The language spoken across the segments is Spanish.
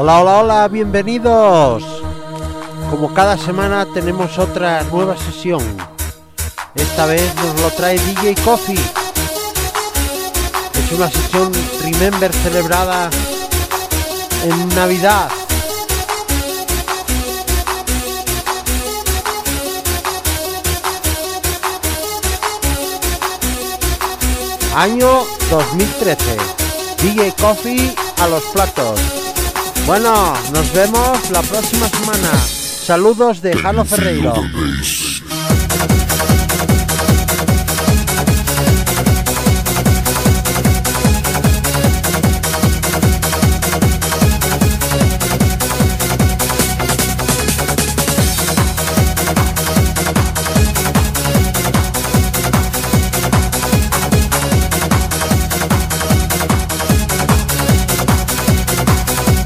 Hola, hola, hola, bienvenidos. Como cada semana tenemos otra nueva sesión. Esta vez nos lo trae DJ Coffee. Es una sesión Remember celebrada en Navidad. Año 2013. DJ Coffee a los platos. Bueno, nos vemos la próxima semana. Saludos de Jano Ferreiro.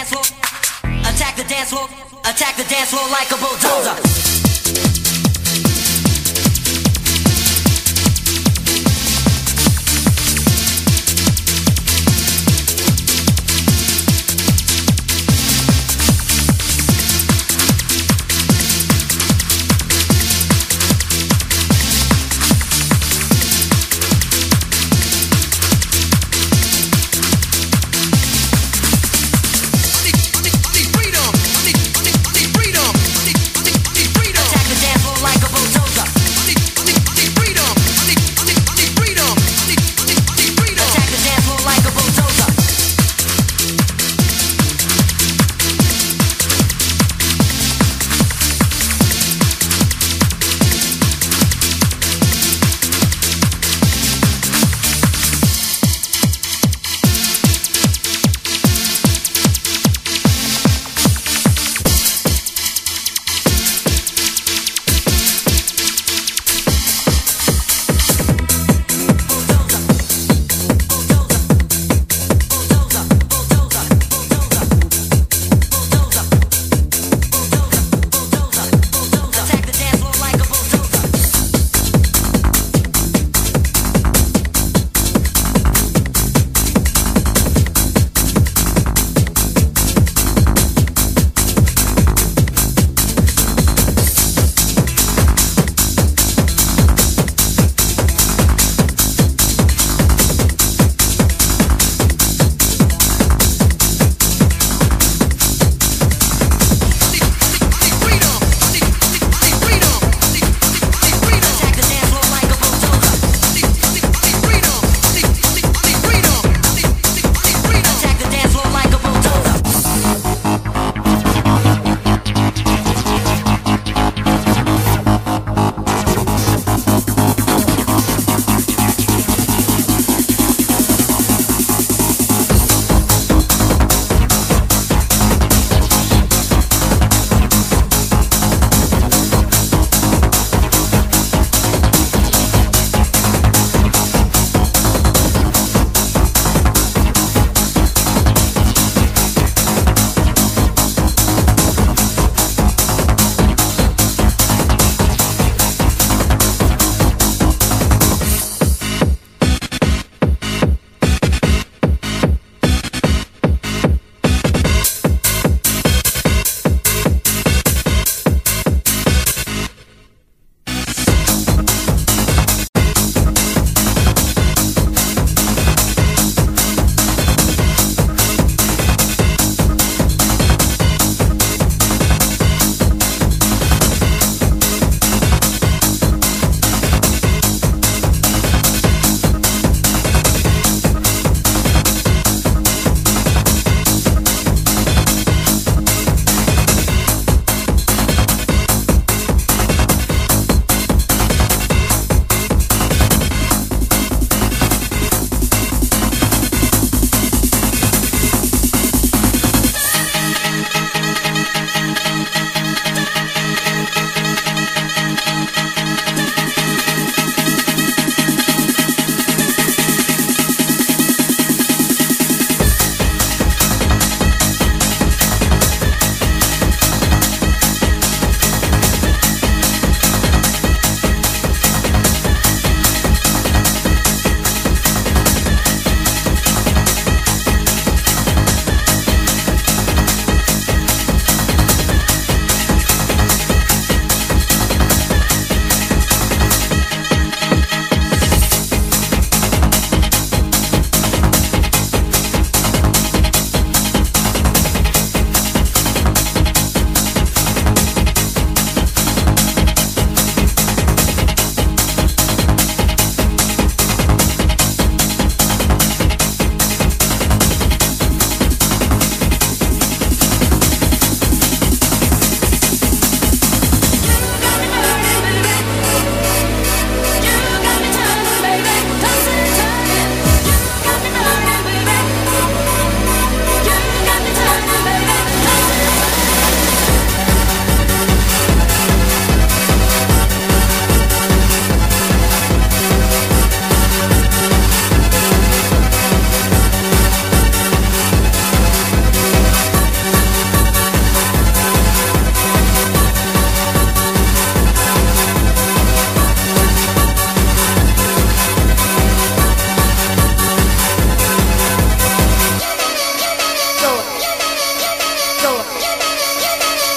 dance floor. Attack the dance floor. Attack the dance floor like a bulldozer.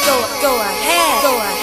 go, ahead, go ahead.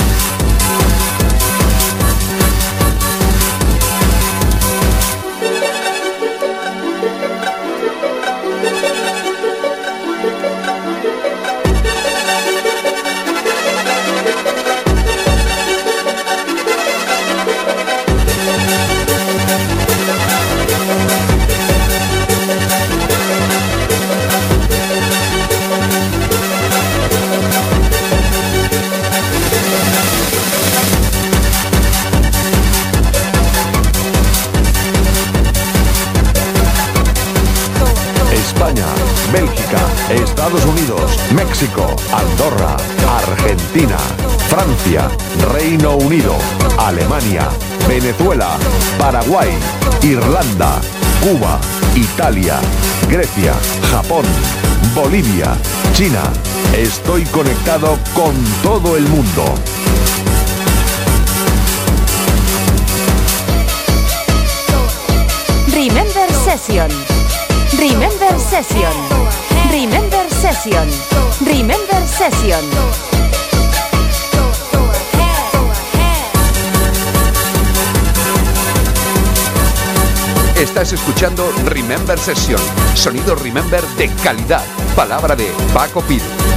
México, Andorra, Argentina, Francia, Reino Unido, Alemania, Venezuela, Paraguay, Irlanda, Cuba, Italia, Grecia, Japón, Bolivia, China. Estoy conectado con todo el mundo. Remember Session. Remember Session Remember Session. Remember Session. Estás escuchando Remember Session, sonido Remember de calidad, palabra de Paco Pino.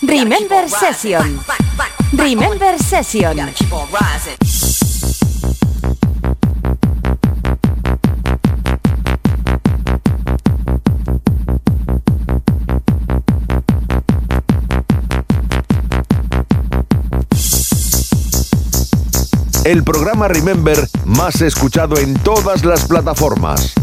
Remember Session. Remember Session. El programa Remember más escuchado en todas las plataformas.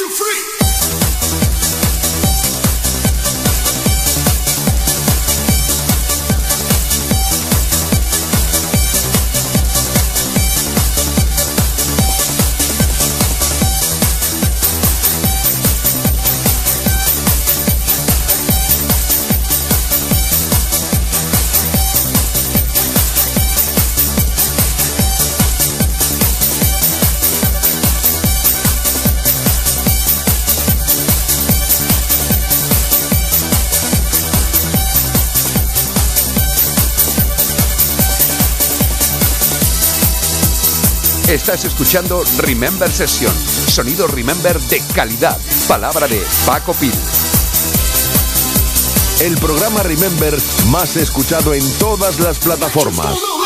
you free. Estás escuchando Remember Session. Sonido Remember de calidad. Palabra de Paco Pil. El programa Remember más escuchado en todas las plataformas.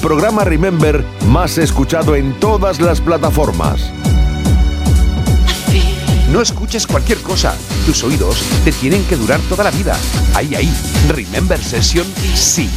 Programa Remember más escuchado en todas las plataformas. No escuches cualquier cosa. Tus oídos te tienen que durar toda la vida. Ahí, ahí. Remember Session, sí.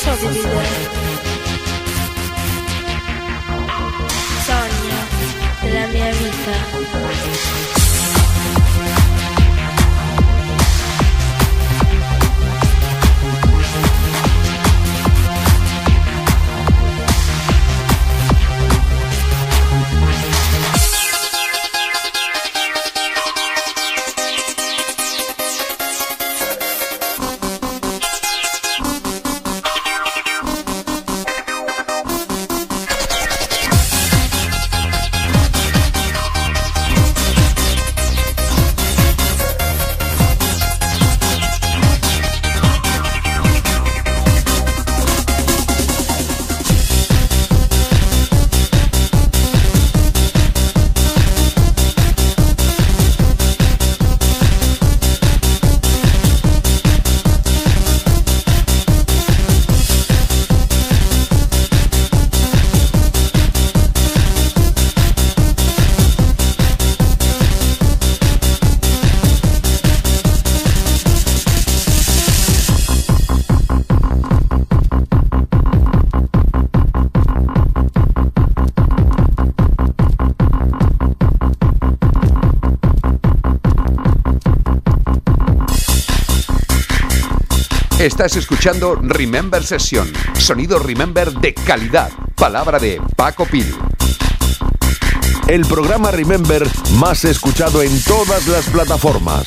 so che dire. Sogno della mia vita. Estás escuchando Remember Session, sonido Remember de calidad. Palabra de Paco Pil. El programa Remember más escuchado en todas las plataformas.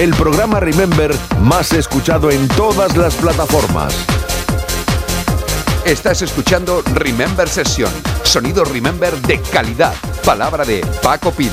El programa Remember más escuchado en todas las plataformas. Estás escuchando Remember Session. Sonido Remember de calidad. Palabra de Paco Pil.